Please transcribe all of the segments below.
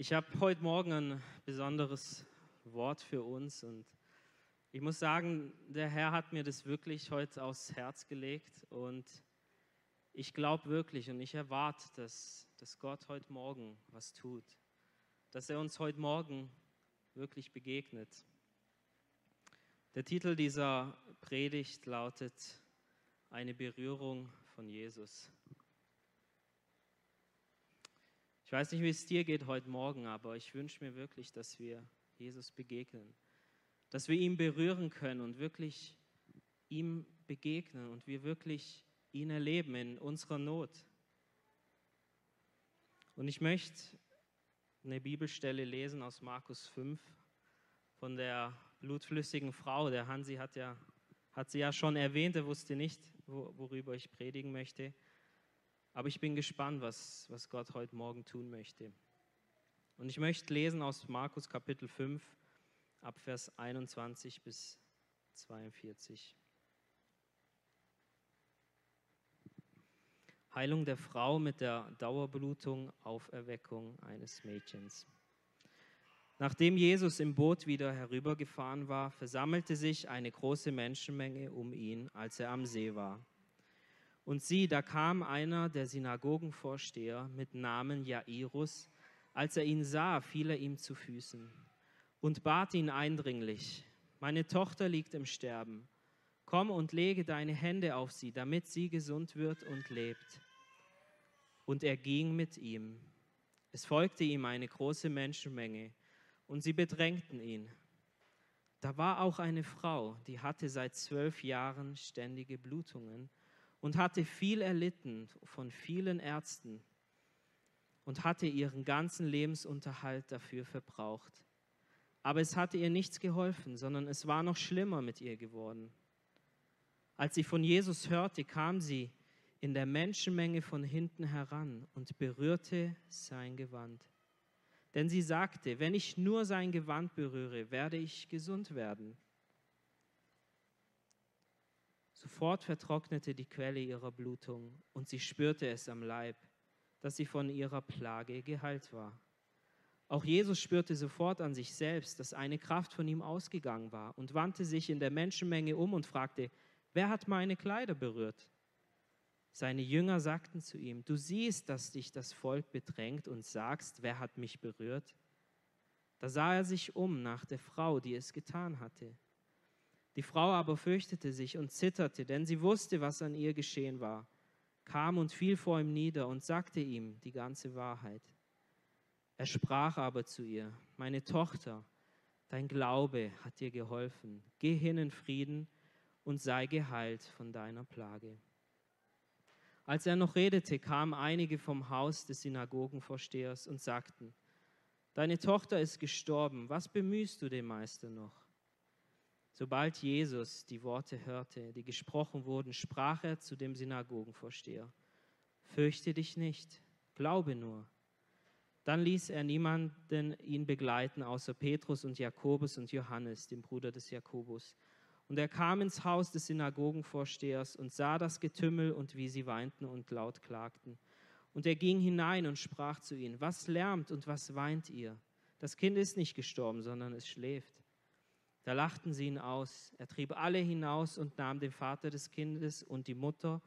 Ich habe heute Morgen ein besonderes Wort für uns und ich muss sagen, der Herr hat mir das wirklich heute aufs Herz gelegt und ich glaube wirklich und ich erwarte, dass, dass Gott heute Morgen was tut, dass er uns heute Morgen wirklich begegnet. Der Titel dieser Predigt lautet Eine Berührung von Jesus. Ich weiß nicht, wie es dir geht heute Morgen, aber ich wünsche mir wirklich, dass wir Jesus begegnen, dass wir ihn berühren können und wirklich ihm begegnen und wir wirklich ihn erleben in unserer Not. Und ich möchte eine Bibelstelle lesen aus Markus 5 von der blutflüssigen Frau. Der Hansi hat, ja, hat sie ja schon erwähnt, er wusste nicht, worüber ich predigen möchte. Aber ich bin gespannt, was, was Gott heute Morgen tun möchte. Und ich möchte lesen aus Markus Kapitel 5, ab Vers 21 bis 42. Heilung der Frau mit der Dauerblutung, Auferweckung eines Mädchens. Nachdem Jesus im Boot wieder herübergefahren war, versammelte sich eine große Menschenmenge um ihn, als er am See war. Und sieh, da kam einer der Synagogenvorsteher mit Namen Jairus. Als er ihn sah, fiel er ihm zu Füßen und bat ihn eindringlich, meine Tochter liegt im Sterben. Komm und lege deine Hände auf sie, damit sie gesund wird und lebt. Und er ging mit ihm. Es folgte ihm eine große Menschenmenge, und sie bedrängten ihn. Da war auch eine Frau, die hatte seit zwölf Jahren ständige Blutungen und hatte viel erlitten von vielen Ärzten und hatte ihren ganzen Lebensunterhalt dafür verbraucht. Aber es hatte ihr nichts geholfen, sondern es war noch schlimmer mit ihr geworden. Als sie von Jesus hörte, kam sie in der Menschenmenge von hinten heran und berührte sein Gewand. Denn sie sagte, wenn ich nur sein Gewand berühre, werde ich gesund werden. Sofort vertrocknete die Quelle ihrer Blutung und sie spürte es am Leib, dass sie von ihrer Plage geheilt war. Auch Jesus spürte sofort an sich selbst, dass eine Kraft von ihm ausgegangen war und wandte sich in der Menschenmenge um und fragte, wer hat meine Kleider berührt? Seine Jünger sagten zu ihm, du siehst, dass dich das Volk bedrängt und sagst, wer hat mich berührt? Da sah er sich um nach der Frau, die es getan hatte. Die Frau aber fürchtete sich und zitterte, denn sie wusste, was an ihr geschehen war, kam und fiel vor ihm nieder und sagte ihm die ganze Wahrheit. Er sprach aber zu ihr, meine Tochter, dein Glaube hat dir geholfen, geh hin in Frieden und sei geheilt von deiner Plage. Als er noch redete, kamen einige vom Haus des Synagogenvorstehers und sagten, Deine Tochter ist gestorben, was bemühst du den Meister noch? Sobald Jesus die Worte hörte, die gesprochen wurden, sprach er zu dem Synagogenvorsteher, Fürchte dich nicht, glaube nur. Dann ließ er niemanden ihn begleiten, außer Petrus und Jakobus und Johannes, dem Bruder des Jakobus. Und er kam ins Haus des Synagogenvorstehers und sah das Getümmel und wie sie weinten und laut klagten. Und er ging hinein und sprach zu ihnen, was lärmt und was weint ihr? Das Kind ist nicht gestorben, sondern es schläft. Da lachten sie ihn aus. Er trieb alle hinaus und nahm den Vater des Kindes und die Mutter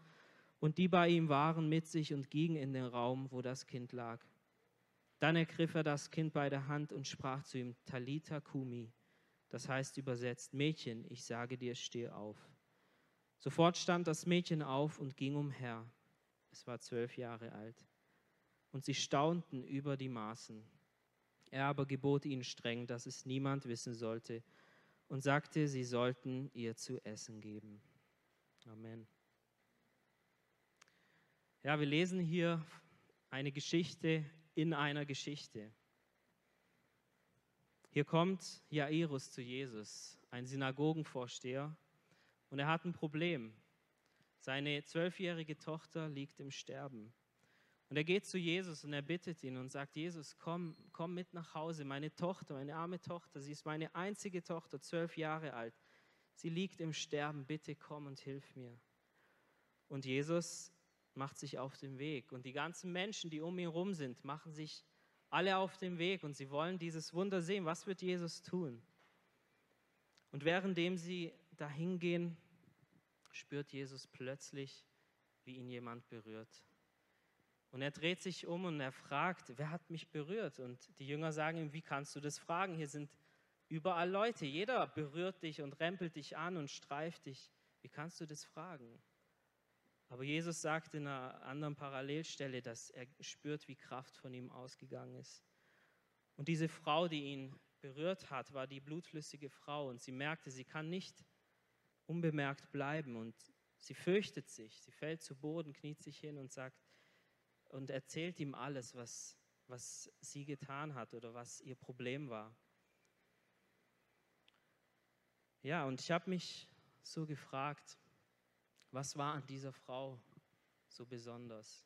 und die bei ihm waren mit sich und ging in den Raum, wo das Kind lag. Dann ergriff er das Kind bei der Hand und sprach zu ihm, Talita Kumi, das heißt übersetzt, Mädchen, ich sage dir, steh auf. Sofort stand das Mädchen auf und ging umher. Es war zwölf Jahre alt. Und sie staunten über die Maßen. Er aber gebot ihnen streng, dass es niemand wissen sollte, und sagte, sie sollten ihr zu essen geben. Amen. Ja, wir lesen hier eine Geschichte in einer Geschichte. Hier kommt Jairus zu Jesus, ein Synagogenvorsteher, und er hat ein Problem. Seine zwölfjährige Tochter liegt im Sterben. Und er geht zu Jesus und er bittet ihn und sagt, Jesus, komm, komm mit nach Hause. Meine Tochter, meine arme Tochter, sie ist meine einzige Tochter, zwölf Jahre alt. Sie liegt im Sterben, bitte komm und hilf mir. Und Jesus macht sich auf den Weg und die ganzen Menschen, die um ihn herum sind, machen sich alle auf dem Weg und sie wollen dieses Wunder sehen. Was wird Jesus tun? Und währenddem sie dahin gehen, spürt Jesus plötzlich, wie ihn jemand berührt. Und er dreht sich um und er fragt, wer hat mich berührt? Und die Jünger sagen ihm, wie kannst du das fragen? Hier sind überall Leute, jeder berührt dich und rempelt dich an und streift dich. Wie kannst du das fragen? Aber Jesus sagt in einer anderen Parallelstelle, dass er spürt, wie Kraft von ihm ausgegangen ist. Und diese Frau, die ihn berührt hat, war die blutflüssige Frau und sie merkte, sie kann nicht unbemerkt bleiben und sie fürchtet sich. Sie fällt zu Boden, kniet sich hin und sagt und erzählt ihm alles, was, was sie getan hat oder was ihr Problem war. Ja, und ich habe mich so gefragt, was war an dieser Frau so besonders?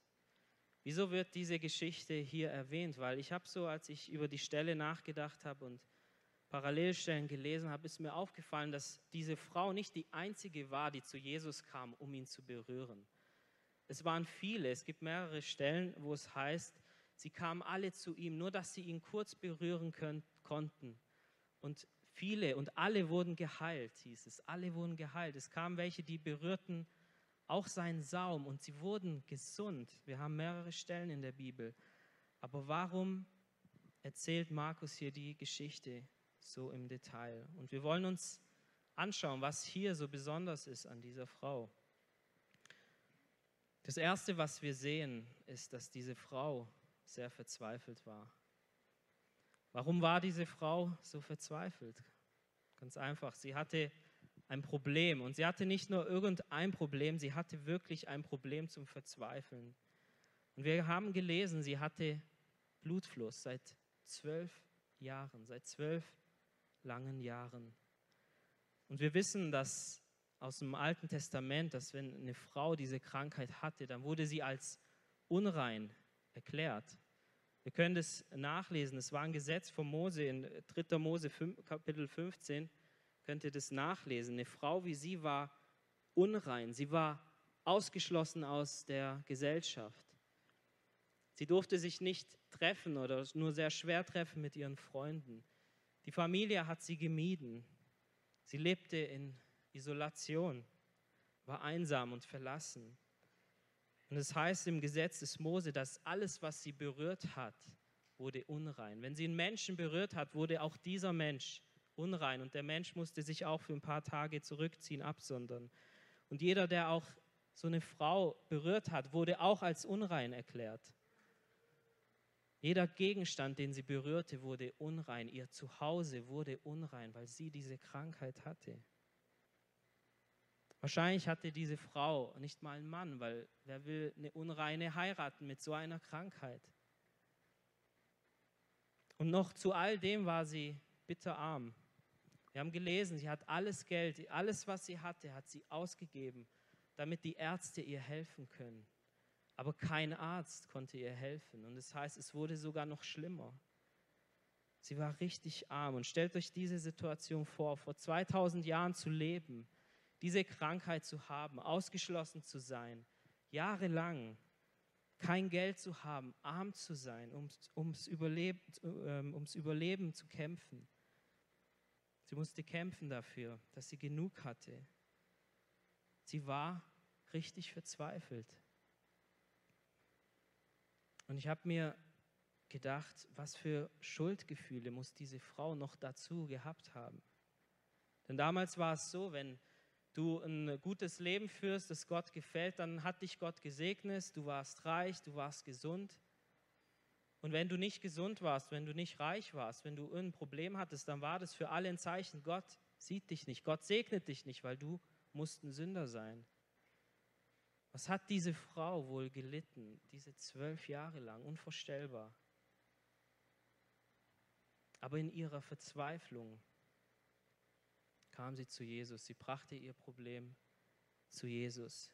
Wieso wird diese Geschichte hier erwähnt? Weil ich habe so, als ich über die Stelle nachgedacht habe und Parallelstellen gelesen habe, ist mir aufgefallen, dass diese Frau nicht die einzige war, die zu Jesus kam, um ihn zu berühren. Es waren viele, es gibt mehrere Stellen, wo es heißt, sie kamen alle zu ihm, nur dass sie ihn kurz berühren können, konnten. Und viele und alle wurden geheilt, hieß es. Alle wurden geheilt. Es kamen welche, die berührten auch seinen Saum und sie wurden gesund. Wir haben mehrere Stellen in der Bibel. Aber warum erzählt Markus hier die Geschichte so im Detail? Und wir wollen uns anschauen, was hier so besonders ist an dieser Frau. Das Erste, was wir sehen, ist, dass diese Frau sehr verzweifelt war. Warum war diese Frau so verzweifelt? Ganz einfach, sie hatte ein Problem. Und sie hatte nicht nur irgendein Problem, sie hatte wirklich ein Problem zum Verzweifeln. Und wir haben gelesen, sie hatte Blutfluss seit zwölf Jahren, seit zwölf langen Jahren. Und wir wissen, dass aus dem Alten Testament, dass wenn eine Frau diese Krankheit hatte, dann wurde sie als unrein erklärt. Wir können das nachlesen. Es war ein Gesetz von Mose in 3. Mose 5, Kapitel 15 könnt ihr das nachlesen. Eine Frau wie sie war unrein, sie war ausgeschlossen aus der Gesellschaft. Sie durfte sich nicht treffen oder nur sehr schwer treffen mit ihren Freunden. Die Familie hat sie gemieden. Sie lebte in Isolation, war einsam und verlassen. Und es heißt im Gesetz des Mose, dass alles, was sie berührt hat, wurde unrein. Wenn sie einen Menschen berührt hat, wurde auch dieser Mensch unrein und der Mensch musste sich auch für ein paar Tage zurückziehen, absondern. Und jeder, der auch so eine Frau berührt hat, wurde auch als unrein erklärt. Jeder Gegenstand, den sie berührte, wurde unrein. Ihr Zuhause wurde unrein, weil sie diese Krankheit hatte. Wahrscheinlich hatte diese Frau nicht mal einen Mann, weil wer will eine Unreine heiraten mit so einer Krankheit? Und noch zu all dem war sie bitterarm. Wir haben gelesen, sie hat alles Geld, alles, was sie hatte, hat sie ausgegeben, damit die Ärzte ihr helfen können. Aber kein Arzt konnte ihr helfen. Und das heißt, es wurde sogar noch schlimmer. Sie war richtig arm. Und stellt euch diese Situation vor, vor 2000 Jahren zu leben, diese Krankheit zu haben, ausgeschlossen zu sein, jahrelang kein Geld zu haben, arm zu sein, ums, ums, Überleben, ähm, ums Überleben zu kämpfen. Sie musste kämpfen dafür, dass sie genug hatte. Sie war richtig verzweifelt. Und ich habe mir gedacht, was für Schuldgefühle muss diese Frau noch dazu gehabt haben. Denn damals war es so, wenn du ein gutes Leben führst, das Gott gefällt, dann hat dich Gott gesegnet, du warst reich, du warst gesund. Und wenn du nicht gesund warst, wenn du nicht reich warst, wenn du ein Problem hattest, dann war das für alle ein Zeichen, Gott sieht dich nicht, Gott segnet dich nicht, weil du musst ein Sünder sein. Was hat diese Frau wohl gelitten, diese zwölf Jahre lang, unvorstellbar. Aber in ihrer Verzweiflung kam sie zu Jesus, sie brachte ihr Problem zu Jesus.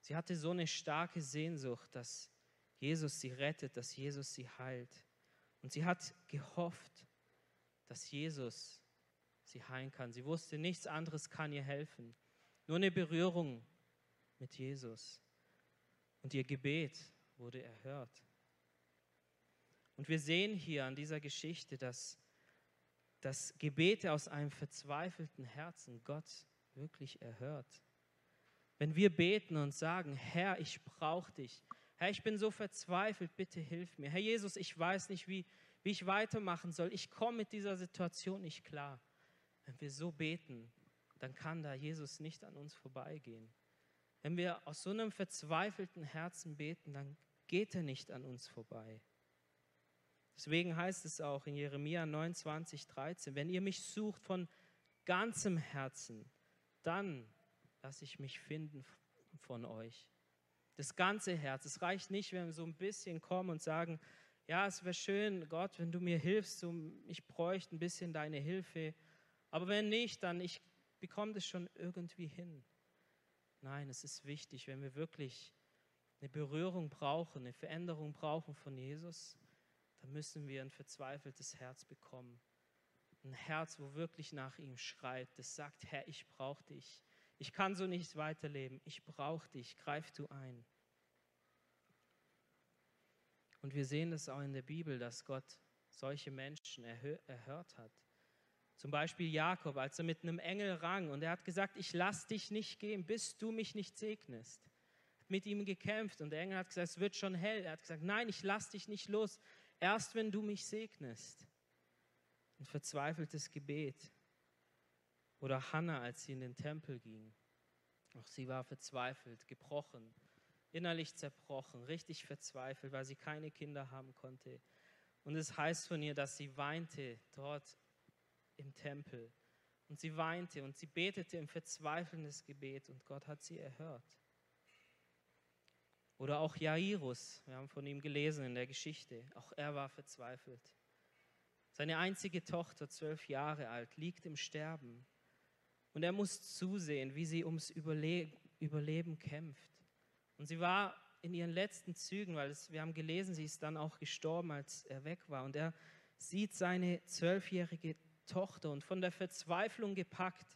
Sie hatte so eine starke Sehnsucht, dass Jesus sie rettet, dass Jesus sie heilt. Und sie hat gehofft, dass Jesus sie heilen kann. Sie wusste, nichts anderes kann ihr helfen. Nur eine Berührung mit Jesus. Und ihr Gebet wurde erhört. Und wir sehen hier an dieser Geschichte, dass, dass Gebete aus einem verzweifelten Herzen Gott wirklich erhört. Wenn wir beten und sagen, Herr, ich brauche dich. Herr, ich bin so verzweifelt, bitte hilf mir. Herr Jesus, ich weiß nicht, wie, wie ich weitermachen soll. Ich komme mit dieser Situation nicht klar. Wenn wir so beten, dann kann da Jesus nicht an uns vorbeigehen. Wenn wir aus so einem verzweifelten Herzen beten, dann geht er nicht an uns vorbei. Deswegen heißt es auch in Jeremia 29, 13, wenn ihr mich sucht von ganzem Herzen, dann lasse ich mich finden von euch. Das ganze Herz. Es reicht nicht, wenn wir so ein bisschen kommen und sagen, ja, es wäre schön, Gott, wenn du mir hilfst, ich bräuchte ein bisschen deine Hilfe. Aber wenn nicht, dann ich bekomme das schon irgendwie hin. Nein, es ist wichtig, wenn wir wirklich eine Berührung brauchen, eine Veränderung brauchen von Jesus, dann müssen wir ein verzweifeltes Herz bekommen. Ein Herz, wo wirklich nach ihm schreit, das sagt, Herr, ich brauche dich. Ich kann so nicht weiterleben. Ich brauche dich. Greif du ein. Und wir sehen es auch in der Bibel, dass Gott solche Menschen erhört hat. Zum Beispiel Jakob, als er mit einem Engel rang und er hat gesagt, ich lass dich nicht gehen, bis du mich nicht segnest. Hat mit ihm gekämpft und der Engel hat gesagt, es wird schon hell. Er hat gesagt, nein, ich lass dich nicht los, erst wenn du mich segnest. Ein verzweifeltes Gebet. Oder Hannah, als sie in den Tempel ging. Auch sie war verzweifelt, gebrochen, innerlich zerbrochen, richtig verzweifelt, weil sie keine Kinder haben konnte. Und es heißt von ihr, dass sie weinte dort im Tempel. Und sie weinte und sie betete im verzweifelndes Gebet und Gott hat sie erhört. Oder auch Jairus, wir haben von ihm gelesen in der Geschichte, auch er war verzweifelt. Seine einzige Tochter, zwölf Jahre alt, liegt im Sterben und er muss zusehen, wie sie ums Überleben kämpft. Und sie war in ihren letzten Zügen, weil es, wir haben gelesen, sie ist dann auch gestorben, als er weg war. Und er sieht seine zwölfjährige Tochter und von der Verzweiflung gepackt,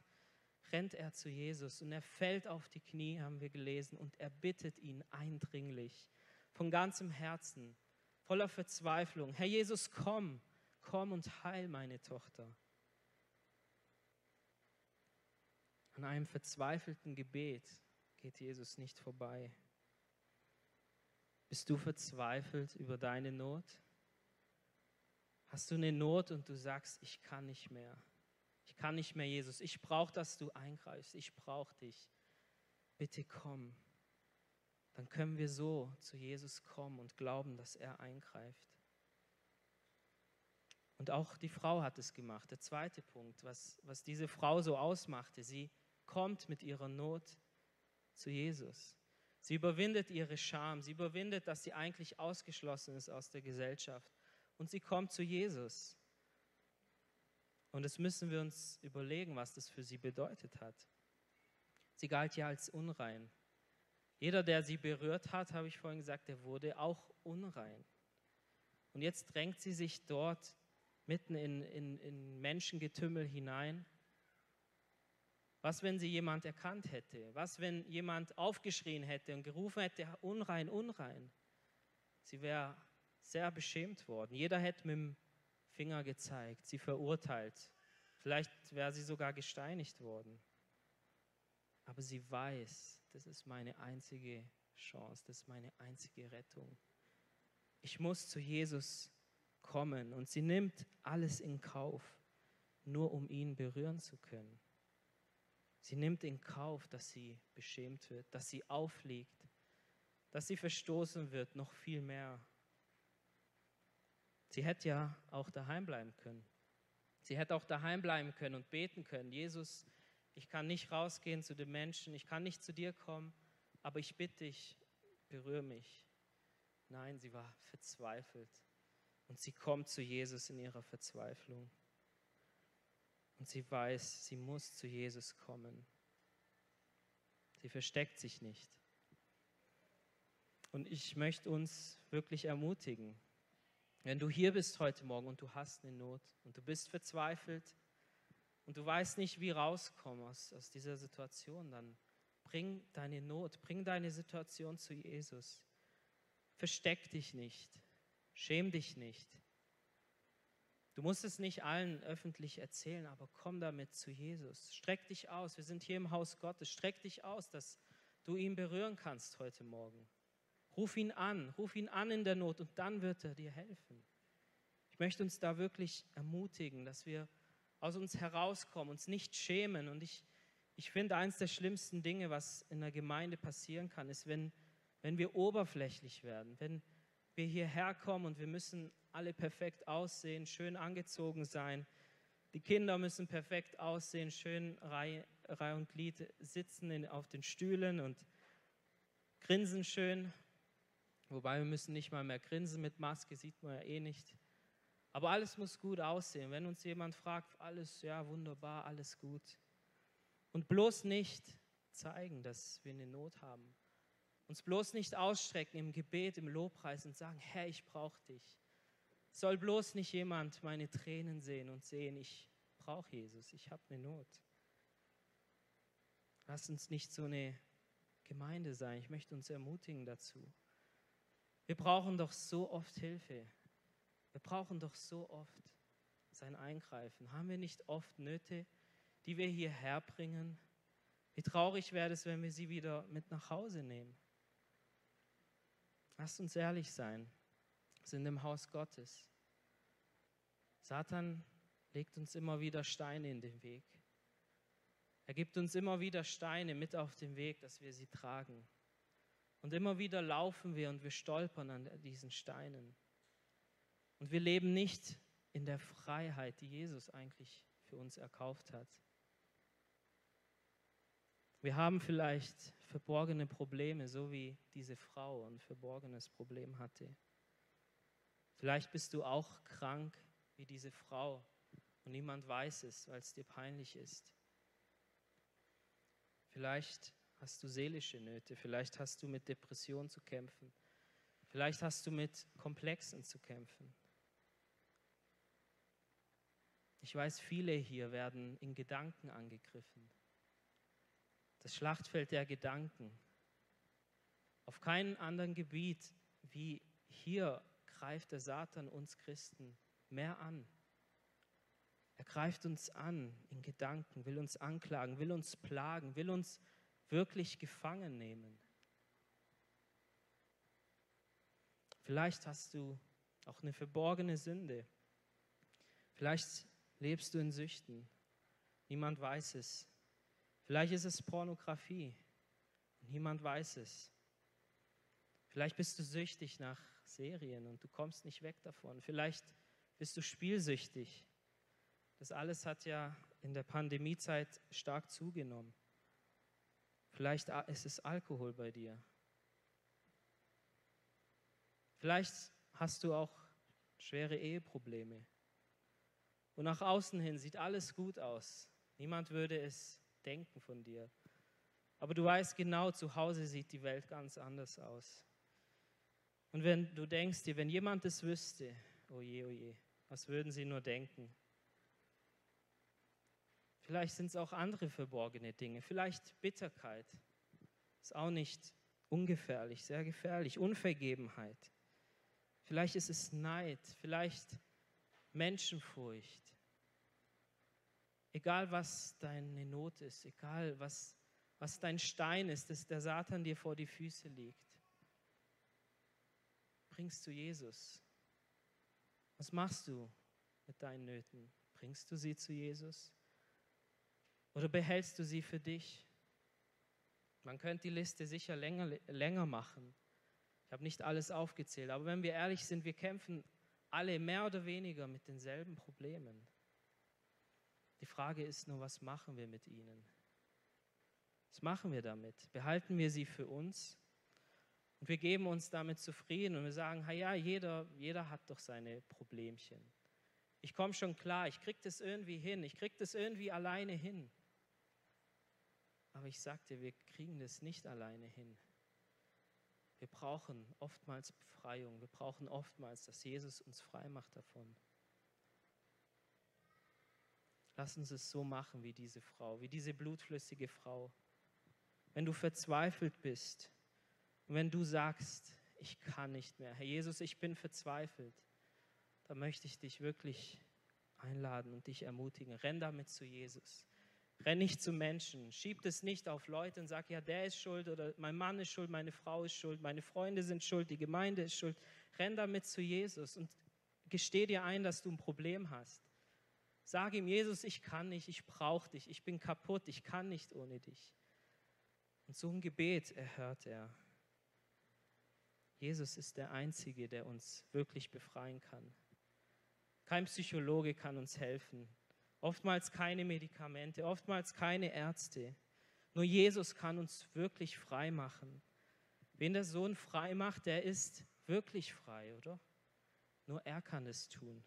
rennt er zu Jesus und er fällt auf die Knie, haben wir gelesen, und er bittet ihn eindringlich, von ganzem Herzen, voller Verzweiflung, Herr Jesus, komm, komm und heil meine Tochter. An einem verzweifelten Gebet geht Jesus nicht vorbei. Bist du verzweifelt über deine Not? Hast du eine Not und du sagst, ich kann nicht mehr. Kann nicht mehr, Jesus. Ich brauche, dass du eingreifst. Ich brauche dich. Bitte komm. Dann können wir so zu Jesus kommen und glauben, dass er eingreift. Und auch die Frau hat es gemacht. Der zweite Punkt, was, was diese Frau so ausmachte, sie kommt mit ihrer Not zu Jesus. Sie überwindet ihre Scham, sie überwindet, dass sie eigentlich ausgeschlossen ist aus der Gesellschaft und sie kommt zu Jesus. Und das müssen wir uns überlegen, was das für sie bedeutet hat. Sie galt ja als unrein. Jeder, der sie berührt hat, habe ich vorhin gesagt, der wurde auch unrein. Und jetzt drängt sie sich dort mitten in, in, in Menschengetümmel hinein. Was, wenn sie jemand erkannt hätte? Was, wenn jemand aufgeschrien hätte und gerufen hätte, unrein, unrein? Sie wäre sehr beschämt worden. Jeder hätte mit dem Finger gezeigt, sie verurteilt. Vielleicht wäre sie sogar gesteinigt worden. Aber sie weiß, das ist meine einzige Chance, das ist meine einzige Rettung. Ich muss zu Jesus kommen und sie nimmt alles in Kauf, nur um ihn berühren zu können. Sie nimmt in Kauf, dass sie beschämt wird, dass sie aufliegt, dass sie verstoßen wird, noch viel mehr. Sie hätte ja auch daheim bleiben können. Sie hätte auch daheim bleiben können und beten können. Jesus, ich kann nicht rausgehen zu den Menschen, ich kann nicht zu dir kommen, aber ich bitte dich, berühre mich. Nein, sie war verzweifelt und sie kommt zu Jesus in ihrer Verzweiflung. Und sie weiß, sie muss zu Jesus kommen. Sie versteckt sich nicht. Und ich möchte uns wirklich ermutigen, wenn du hier bist heute Morgen und du hast eine Not und du bist verzweifelt und du weißt nicht, wie rauskommen aus, aus dieser Situation, dann bring deine Not, bring deine Situation zu Jesus. Versteck dich nicht. Schäm dich nicht. Du musst es nicht allen öffentlich erzählen, aber komm damit zu Jesus. Streck dich aus. Wir sind hier im Haus Gottes. Streck dich aus, dass du ihn berühren kannst heute Morgen. Ruf ihn an, ruf ihn an in der Not und dann wird er dir helfen. Ich möchte uns da wirklich ermutigen, dass wir aus uns herauskommen, uns nicht schämen. Und ich, ich finde, eines der schlimmsten Dinge, was in der Gemeinde passieren kann, ist, wenn, wenn wir oberflächlich werden, wenn wir hierher kommen und wir müssen alle perfekt aussehen, schön angezogen sein. Die Kinder müssen perfekt aussehen, schön Reihe, Reihe und Glied sitzen in, auf den Stühlen und grinsen schön. Wobei wir müssen nicht mal mehr grinsen mit Maske, sieht man ja eh nicht. Aber alles muss gut aussehen. Wenn uns jemand fragt, alles ja wunderbar, alles gut. Und bloß nicht zeigen, dass wir eine Not haben. Uns bloß nicht ausstrecken im Gebet, im Lobpreis und sagen, Herr, ich brauche dich. Soll bloß nicht jemand meine Tränen sehen und sehen, ich brauche Jesus, ich habe eine Not. Lass uns nicht so eine Gemeinde sein. Ich möchte uns ermutigen dazu. Wir brauchen doch so oft Hilfe. Wir brauchen doch so oft sein Eingreifen. Haben wir nicht oft Nöte, die wir hierher bringen? Wie traurig wäre es, wenn wir sie wieder mit nach Hause nehmen? Lasst uns ehrlich sein. Wir sind im Haus Gottes. Satan legt uns immer wieder Steine in den Weg. Er gibt uns immer wieder Steine mit auf den Weg, dass wir sie tragen. Und immer wieder laufen wir und wir stolpern an diesen Steinen. Und wir leben nicht in der Freiheit, die Jesus eigentlich für uns erkauft hat. Wir haben vielleicht verborgene Probleme, so wie diese Frau ein verborgenes Problem hatte. Vielleicht bist du auch krank wie diese Frau und niemand weiß es, weil es dir peinlich ist. Vielleicht hast du seelische Nöte, vielleicht hast du mit Depressionen zu kämpfen, vielleicht hast du mit Komplexen zu kämpfen. Ich weiß, viele hier werden in Gedanken angegriffen das Schlachtfeld der Gedanken. Auf keinem anderen Gebiet wie hier greift der Satan uns Christen mehr an. Er greift uns an in Gedanken, will uns anklagen, will uns plagen, will uns wirklich gefangen nehmen. Vielleicht hast du auch eine verborgene Sünde. Vielleicht lebst du in Süchten. Niemand weiß es. Vielleicht ist es Pornografie. Niemand weiß es. Vielleicht bist du süchtig nach Serien und du kommst nicht weg davon. Vielleicht bist du spielsüchtig. Das alles hat ja in der Pandemiezeit stark zugenommen. Vielleicht ist es Alkohol bei dir. Vielleicht hast du auch schwere Eheprobleme. Und nach außen hin sieht alles gut aus. Niemand würde es denken von dir. Aber du weißt genau, zu Hause sieht die Welt ganz anders aus. Und wenn du denkst dir, wenn jemand es wüsste, oh je, oh je, was würden sie nur denken? Vielleicht sind es auch andere verborgene Dinge, vielleicht Bitterkeit. Ist auch nicht ungefährlich, sehr gefährlich. Unvergebenheit. Vielleicht ist es Neid, vielleicht Menschenfurcht. Egal was deine Not ist, egal was, was dein Stein ist, dass der Satan dir vor die Füße legt, bringst du Jesus. Was machst du mit deinen Nöten? Bringst du sie zu Jesus? Oder behältst du sie für dich? Man könnte die Liste sicher länger, länger machen. Ich habe nicht alles aufgezählt, aber wenn wir ehrlich sind, wir kämpfen alle mehr oder weniger mit denselben Problemen. Die Frage ist nur, was machen wir mit ihnen? Was machen wir damit? Behalten wir sie für uns? Und wir geben uns damit zufrieden und wir sagen, ja, jeder, jeder hat doch seine Problemchen. Ich komme schon klar, ich kriege das irgendwie hin, ich kriege das irgendwie alleine hin. Aber ich sagte, wir kriegen das nicht alleine hin. Wir brauchen oftmals Befreiung, wir brauchen oftmals, dass Jesus uns frei macht davon. Lass uns es so machen wie diese Frau, wie diese blutflüssige Frau. Wenn du verzweifelt bist und wenn du sagst, ich kann nicht mehr. Herr Jesus, ich bin verzweifelt. Da möchte ich dich wirklich einladen und dich ermutigen. Renn damit zu Jesus. Renn nicht zu Menschen. Schieb es nicht auf Leute und sag, ja, der ist schuld oder mein Mann ist schuld, meine Frau ist schuld, meine Freunde sind schuld, die Gemeinde ist schuld. Renn damit zu Jesus und gesteh dir ein, dass du ein Problem hast. Sag ihm, Jesus, ich kann nicht, ich brauche dich, ich bin kaputt, ich kann nicht ohne dich. Und so ein Gebet erhört er. Jesus ist der Einzige, der uns wirklich befreien kann. Kein Psychologe kann uns helfen. Oftmals keine Medikamente, oftmals keine Ärzte. Nur Jesus kann uns wirklich frei machen. Wen der Sohn frei macht, der ist wirklich frei, oder? Nur er kann es tun.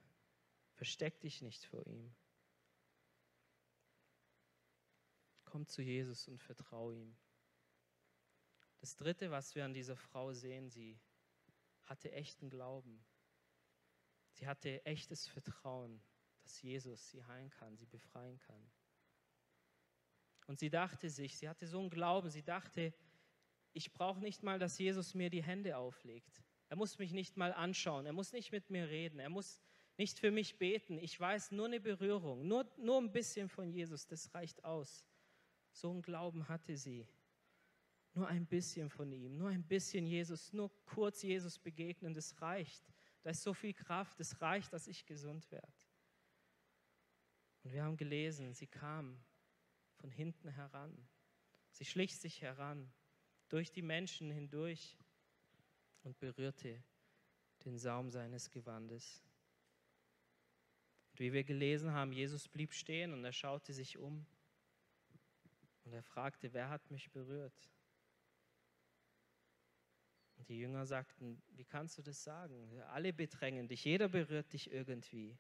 Versteck dich nicht vor ihm. Komm zu Jesus und vertraue ihm. Das Dritte, was wir an dieser Frau sehen, sie hatte echten Glauben. Sie hatte echtes Vertrauen, dass Jesus sie heilen kann, sie befreien kann. Und sie dachte sich, sie hatte so einen Glauben, sie dachte, ich brauche nicht mal, dass Jesus mir die Hände auflegt. Er muss mich nicht mal anschauen, er muss nicht mit mir reden, er muss nicht für mich beten. Ich weiß nur eine Berührung, nur, nur ein bisschen von Jesus, das reicht aus. So einen Glauben hatte sie. Nur ein bisschen von ihm, nur ein bisschen Jesus, nur kurz Jesus begegnen, das reicht. Da ist so viel Kraft, es reicht, dass ich gesund werde. Und wir haben gelesen, sie kam von hinten heran. Sie schlich sich heran, durch die Menschen hindurch und berührte den Saum seines Gewandes. Und wie wir gelesen haben, Jesus blieb stehen und er schaute sich um und er fragte, wer hat mich berührt? Und die Jünger sagten, wie kannst du das sagen? Alle bedrängen dich, jeder berührt dich irgendwie.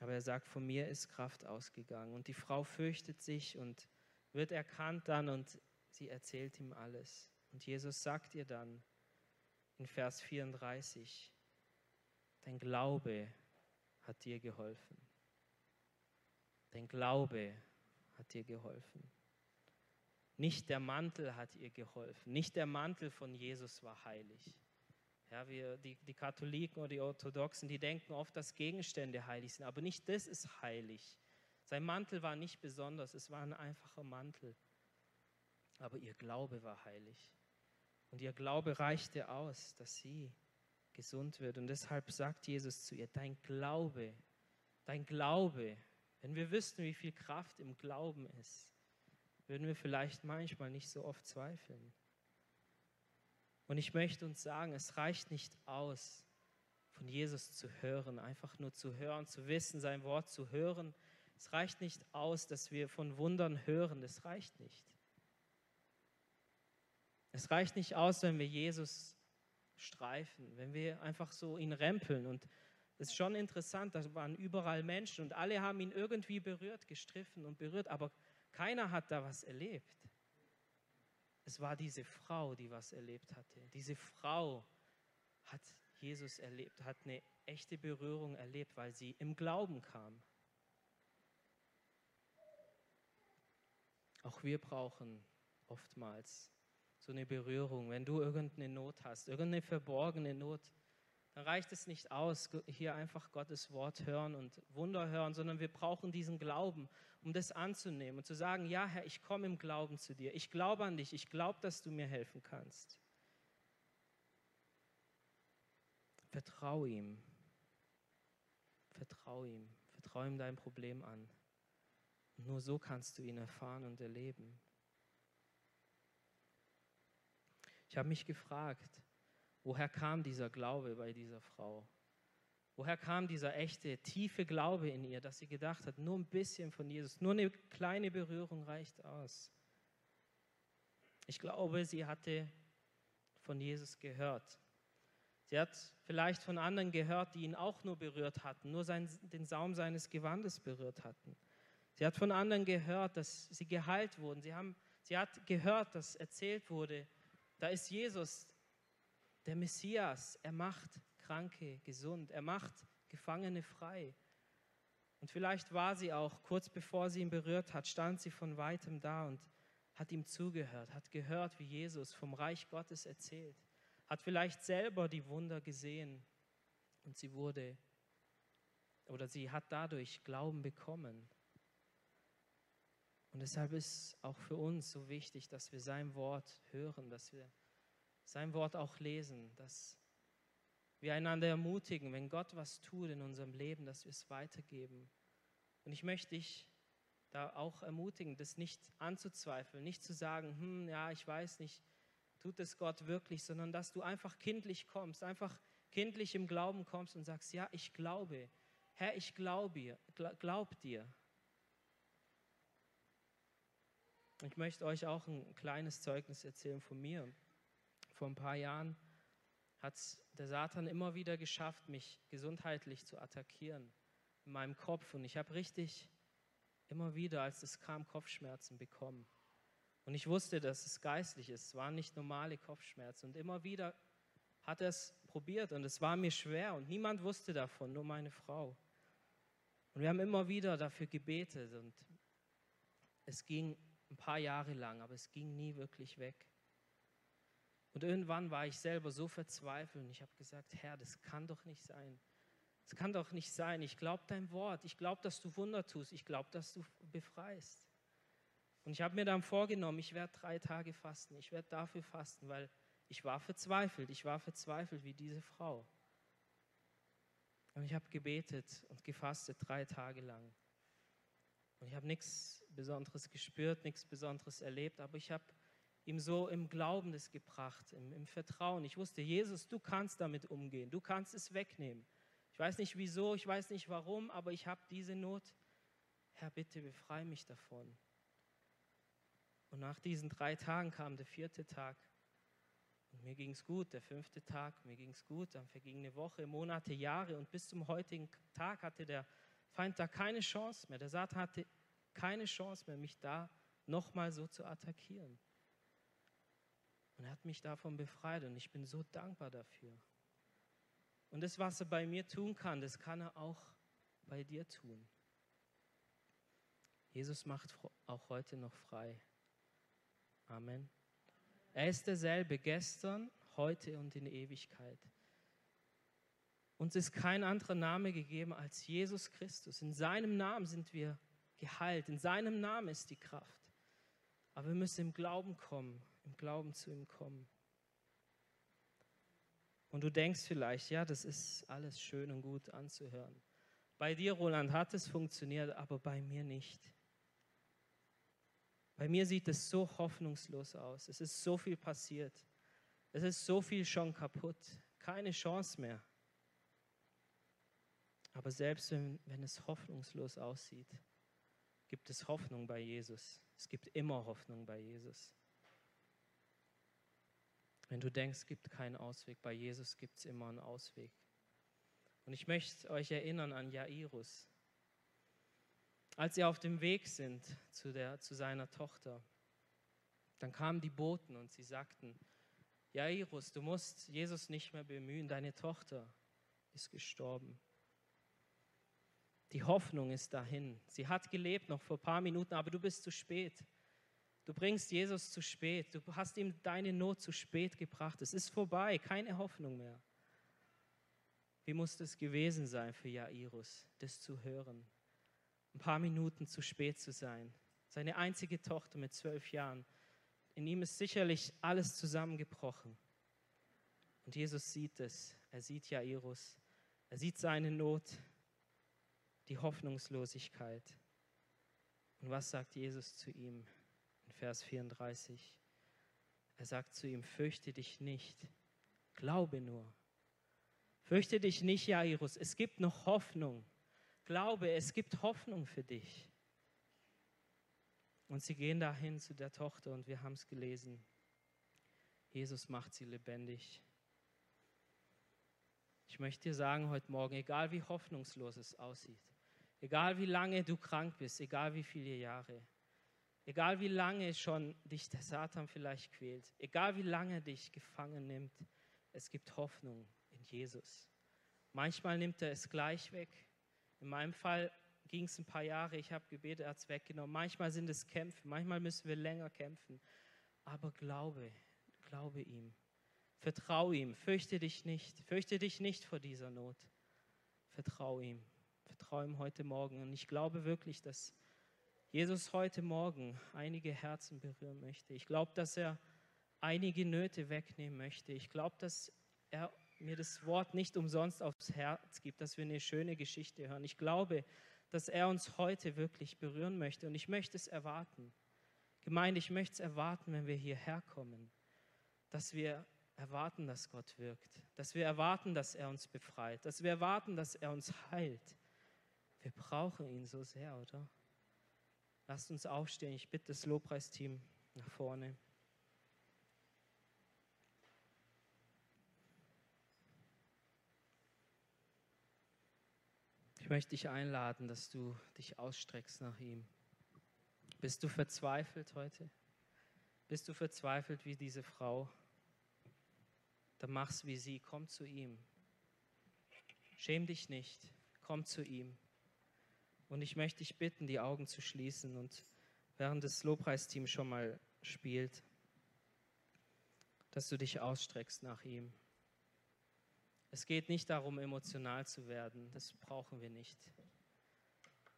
Aber er sagt, von mir ist Kraft ausgegangen. Und die Frau fürchtet sich und wird erkannt dann und sie erzählt ihm alles. Und Jesus sagt ihr dann in Vers 34, dein Glaube hat dir geholfen. Dein Glaube hat dir geholfen. Nicht der Mantel hat ihr geholfen. Nicht der Mantel von Jesus war heilig. Wir, die, die Katholiken oder die Orthodoxen, die denken oft, dass Gegenstände heilig sind, aber nicht das ist heilig. Sein Mantel war nicht besonders, es war ein einfacher Mantel. Aber ihr Glaube war heilig. Und ihr Glaube reichte aus, dass sie gesund wird. Und deshalb sagt Jesus zu ihr, dein Glaube, dein Glaube, wenn wir wüssten, wie viel Kraft im Glauben ist, würden wir vielleicht manchmal nicht so oft zweifeln. Und ich möchte uns sagen, es reicht nicht aus, von Jesus zu hören, einfach nur zu hören, zu wissen, sein Wort zu hören. Es reicht nicht aus, dass wir von Wundern hören, das reicht nicht. Es reicht nicht aus, wenn wir Jesus streifen, wenn wir einfach so ihn rempeln. Und es ist schon interessant, da waren überall Menschen und alle haben ihn irgendwie berührt, gestriffen und berührt, aber keiner hat da was erlebt. Es war diese Frau, die was erlebt hatte. Diese Frau hat Jesus erlebt, hat eine echte Berührung erlebt, weil sie im Glauben kam. Auch wir brauchen oftmals so eine Berührung. Wenn du irgendeine Not hast, irgendeine verborgene Not, dann reicht es nicht aus, hier einfach Gottes Wort hören und Wunder hören, sondern wir brauchen diesen Glauben, um das anzunehmen und zu sagen, ja Herr, ich komme im Glauben zu dir. Ich glaube an dich. Ich glaube, dass du mir helfen kannst. Vertrau ihm. Vertrau ihm. Vertrau ihm dein Problem an. Und nur so kannst du ihn erfahren und erleben. Ich habe mich gefragt, woher kam dieser Glaube bei dieser Frau? Woher kam dieser echte, tiefe Glaube in ihr, dass sie gedacht hat, nur ein bisschen von Jesus, nur eine kleine Berührung reicht aus? Ich glaube, sie hatte von Jesus gehört. Sie hat vielleicht von anderen gehört, die ihn auch nur berührt hatten, nur sein, den Saum seines Gewandes berührt hatten. Sie hat von anderen gehört, dass sie geheilt wurden. Sie, haben, sie hat gehört, dass erzählt wurde, da ist Jesus, der Messias, er macht Kranke gesund, er macht Gefangene frei. Und vielleicht war sie auch, kurz bevor sie ihn berührt hat, stand sie von weitem da und hat ihm zugehört, hat gehört, wie Jesus vom Reich Gottes erzählt, hat vielleicht selber die Wunder gesehen und sie wurde oder sie hat dadurch Glauben bekommen. Und deshalb ist auch für uns so wichtig, dass wir sein Wort hören, dass wir sein Wort auch lesen, dass wir einander ermutigen, wenn Gott was tut in unserem Leben, dass wir es weitergeben. Und ich möchte dich da auch ermutigen, das nicht anzuzweifeln, nicht zu sagen, hm, ja, ich weiß nicht, tut es Gott wirklich, sondern dass du einfach kindlich kommst, einfach kindlich im Glauben kommst und sagst, ja, ich glaube, Herr, ich glaube, glaub dir. Ich möchte euch auch ein kleines Zeugnis erzählen von mir. Vor ein paar Jahren hat der Satan immer wieder geschafft, mich gesundheitlich zu attackieren in meinem Kopf. Und ich habe richtig immer wieder, als es kam, Kopfschmerzen bekommen. Und ich wusste, dass es geistlich ist. Es waren nicht normale Kopfschmerzen. Und immer wieder hat er es probiert und es war mir schwer und niemand wusste davon, nur meine Frau. Und wir haben immer wieder dafür gebetet und es ging ein paar Jahre lang, aber es ging nie wirklich weg. Und irgendwann war ich selber so verzweifelt und ich habe gesagt, Herr, das kann doch nicht sein. Das kann doch nicht sein. Ich glaube dein Wort. Ich glaube, dass du Wunder tust. Ich glaube, dass du befreist. Und ich habe mir dann vorgenommen, ich werde drei Tage fasten. Ich werde dafür fasten, weil ich war verzweifelt. Ich war verzweifelt wie diese Frau. Und ich habe gebetet und gefastet drei Tage lang. Und ich habe nichts Besonderes gespürt, nichts Besonderes erlebt, aber ich habe ihm so im Glauben das gebracht, im, im Vertrauen. Ich wusste, Jesus, du kannst damit umgehen, du kannst es wegnehmen. Ich weiß nicht wieso, ich weiß nicht warum, aber ich habe diese Not. Herr, bitte befreie mich davon. Und nach diesen drei Tagen kam der vierte Tag. Und mir ging es gut, der fünfte Tag, mir ging es gut. Dann verging eine Woche, Monate, Jahre und bis zum heutigen Tag hatte der Feind da keine Chance mehr. Der Satan hatte keine Chance mehr, mich da nochmal so zu attackieren. Und er hat mich davon befreit und ich bin so dankbar dafür. Und das, was er bei mir tun kann, das kann er auch bei dir tun. Jesus macht auch heute noch frei. Amen. Er ist derselbe gestern, heute und in Ewigkeit. Uns ist kein anderer Name gegeben als Jesus Christus. In seinem Namen sind wir geheilt. In seinem Namen ist die Kraft. Aber wir müssen im Glauben kommen, im Glauben zu ihm kommen. Und du denkst vielleicht, ja, das ist alles schön und gut anzuhören. Bei dir, Roland, hat es funktioniert, aber bei mir nicht. Bei mir sieht es so hoffnungslos aus. Es ist so viel passiert. Es ist so viel schon kaputt. Keine Chance mehr. Aber selbst wenn, wenn es hoffnungslos aussieht, gibt es Hoffnung bei Jesus. Es gibt immer Hoffnung bei Jesus. Wenn du denkst, es gibt keinen Ausweg, bei Jesus gibt es immer einen Ausweg. Und ich möchte euch erinnern an Jairus. Als sie auf dem Weg sind zu, der, zu seiner Tochter, dann kamen die Boten und sie sagten, Jairus, du musst Jesus nicht mehr bemühen, deine Tochter ist gestorben. Die Hoffnung ist dahin. Sie hat gelebt noch vor ein paar Minuten, aber du bist zu spät. Du bringst Jesus zu spät. Du hast ihm deine Not zu spät gebracht. Es ist vorbei, keine Hoffnung mehr. Wie muss es gewesen sein für Jairus, das zu hören? Ein paar Minuten zu spät zu sein. Seine einzige Tochter mit zwölf Jahren. In ihm ist sicherlich alles zusammengebrochen. Und Jesus sieht es. Er sieht Jairus. Er sieht seine Not, die Hoffnungslosigkeit. Und was sagt Jesus zu ihm? Vers 34. Er sagt zu ihm, fürchte dich nicht, glaube nur. Fürchte dich nicht, Jairus, es gibt noch Hoffnung. Glaube, es gibt Hoffnung für dich. Und sie gehen dahin zu der Tochter und wir haben es gelesen. Jesus macht sie lebendig. Ich möchte dir sagen heute Morgen, egal wie hoffnungslos es aussieht, egal wie lange du krank bist, egal wie viele Jahre, Egal wie lange schon dich der Satan vielleicht quält, egal wie lange dich gefangen nimmt, es gibt Hoffnung in Jesus. Manchmal nimmt er es gleich weg. In meinem Fall ging es ein paar Jahre, ich habe gebetet, er hat es weggenommen. Manchmal sind es Kämpfe, manchmal müssen wir länger kämpfen. Aber glaube, glaube ihm. Vertrau ihm, fürchte dich nicht, fürchte dich nicht vor dieser Not. Vertrau ihm, vertrau ihm heute Morgen. Und ich glaube wirklich, dass Jesus heute Morgen einige Herzen berühren möchte. Ich glaube, dass er einige Nöte wegnehmen möchte. Ich glaube, dass er mir das Wort nicht umsonst aufs Herz gibt, dass wir eine schöne Geschichte hören. Ich glaube, dass er uns heute wirklich berühren möchte und ich möchte es erwarten. Gemeinde, ich möchte es erwarten, wenn wir hierher kommen, dass wir erwarten, dass Gott wirkt, dass wir erwarten, dass er uns befreit, dass wir erwarten, dass er uns heilt. Wir brauchen ihn so sehr, oder? Lasst uns aufstehen. Ich bitte das Lobpreisteam nach vorne. Ich möchte dich einladen, dass du dich ausstreckst nach ihm. Bist du verzweifelt heute? Bist du verzweifelt wie diese Frau? Dann mach's wie sie, komm zu ihm. Schäm dich nicht, komm zu ihm. Und ich möchte dich bitten, die Augen zu schließen und während das Lobpreisteam schon mal spielt, dass du dich ausstreckst nach ihm. Es geht nicht darum, emotional zu werden, das brauchen wir nicht.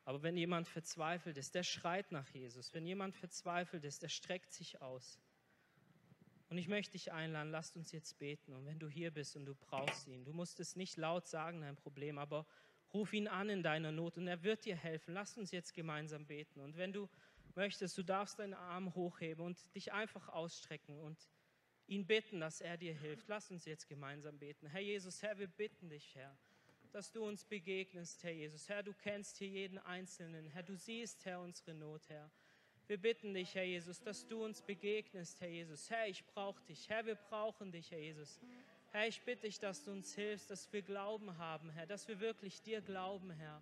Aber wenn jemand verzweifelt ist, der schreit nach Jesus. Wenn jemand verzweifelt ist, der streckt sich aus. Und ich möchte dich einladen, lasst uns jetzt beten. Und wenn du hier bist und du brauchst ihn, du musst es nicht laut sagen, dein Problem, aber ruf ihn an in deiner Not und er wird dir helfen. Lasst uns jetzt gemeinsam beten. Und wenn du möchtest, du darfst deinen Arm hochheben und dich einfach ausstrecken und ihn bitten, dass er dir hilft. Lass uns jetzt gemeinsam beten. Herr Jesus, Herr, wir bitten dich, Herr, dass du uns begegnest, Herr Jesus. Herr, du kennst hier jeden Einzelnen. Herr, du siehst, Herr, unsere Not, Herr. Wir bitten dich, Herr Jesus, dass du uns begegnest, Herr Jesus. Herr, ich brauche dich. Herr, wir brauchen dich, Herr Jesus. Herr, ich bitte dich, dass du uns hilfst, dass wir Glauben haben, Herr, dass wir wirklich dir glauben, Herr.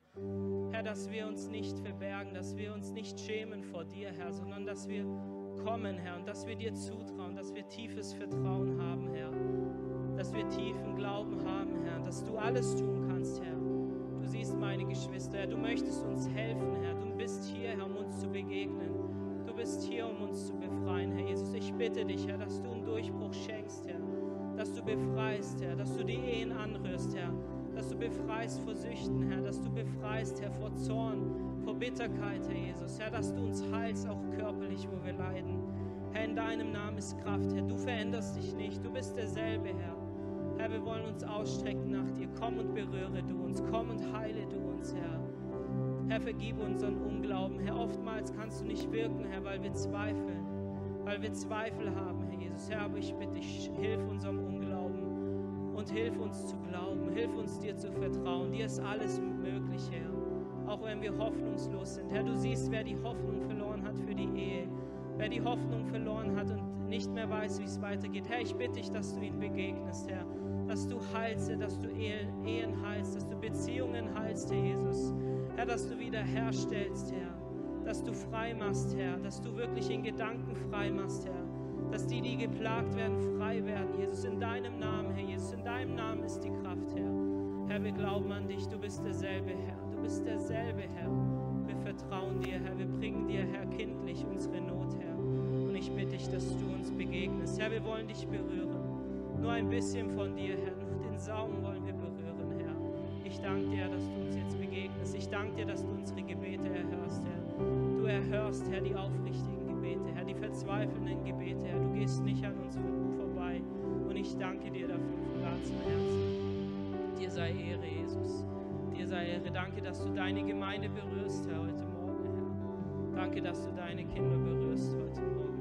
Herr, dass wir uns nicht verbergen, dass wir uns nicht schämen vor dir, Herr, sondern dass wir kommen, Herr, und dass wir dir zutrauen, dass wir tiefes Vertrauen haben, Herr, dass wir tiefen Glauben haben, Herr, dass du alles tun kannst, Herr. Du siehst meine Geschwister, Herr, du möchtest uns helfen, Herr. Du bist hier, Herr, um uns zu begegnen. Du bist hier, um uns zu befreien, Herr Jesus. Ich bitte dich, Herr, dass du einen Durchbruch schenkst, Herr, dass du befreist, Herr, dass du die Ehen anrührst, Herr, dass du befreist vor Süchten, Herr, dass du befreist, Herr, vor Zorn, vor Bitterkeit, Herr Jesus. Herr, dass du uns heilst, auch körperlich, wo wir leiden. Herr, in deinem Namen ist Kraft, Herr. Du veränderst dich nicht. Du bist derselbe, Herr. Herr, wir wollen uns ausstrecken nach dir. Komm und berühre du uns. Komm und heile du uns, Herr. Herr, vergib unseren Unglauben. Herr, oftmals kannst du nicht wirken, Herr, weil wir zweifeln. Weil wir Zweifel haben, Jesus. Herr, aber ich bitte dich, hilf unserem Unglauben und hilf uns zu glauben. Hilf uns dir zu vertrauen. Dir ist alles möglich, Herr auch wenn wir hoffnungslos sind. Herr, du siehst, wer die Hoffnung verloren hat für die Ehe, wer die Hoffnung verloren hat und nicht mehr weiß, wie es weitergeht. Herr, ich bitte dich, dass du ihn begegnest, Herr, dass du heilst, dass du Ehen heilst, dass du Beziehungen heilst, Herr Jesus. Herr, dass du wieder herstellst, Herr, dass du frei machst, Herr, dass du wirklich in Gedanken frei machst, Herr dass die, die geplagt werden, frei werden. Jesus, in deinem Namen, Herr Jesus, in deinem Namen ist die Kraft, Herr. Herr, wir glauben an dich, du bist derselbe, Herr bist derselbe, Herr. Wir vertrauen dir, Herr. Wir bringen dir, Herr, kindlich unsere Not, Herr. Und ich bitte dich, dass du uns begegnest. Herr, wir wollen dich berühren. Nur ein bisschen von dir, Herr. Nur den Saum wollen wir berühren, Herr. Ich danke dir, dass du uns jetzt begegnest. Ich danke dir, dass du unsere Gebete erhörst, Herr. Du erhörst, Herr, die aufrichtigen Herr, die verzweifelnden Gebete, Herr. Du gehst nicht an uns vorbei. Und ich danke dir dafür von ganzem Herzen. Dir sei Ehre, Jesus dir sei Ehre. Danke, dass du deine Gemeinde berührst, Herr, heute Morgen, Herr. Danke, dass du deine Kinder berührst heute Morgen.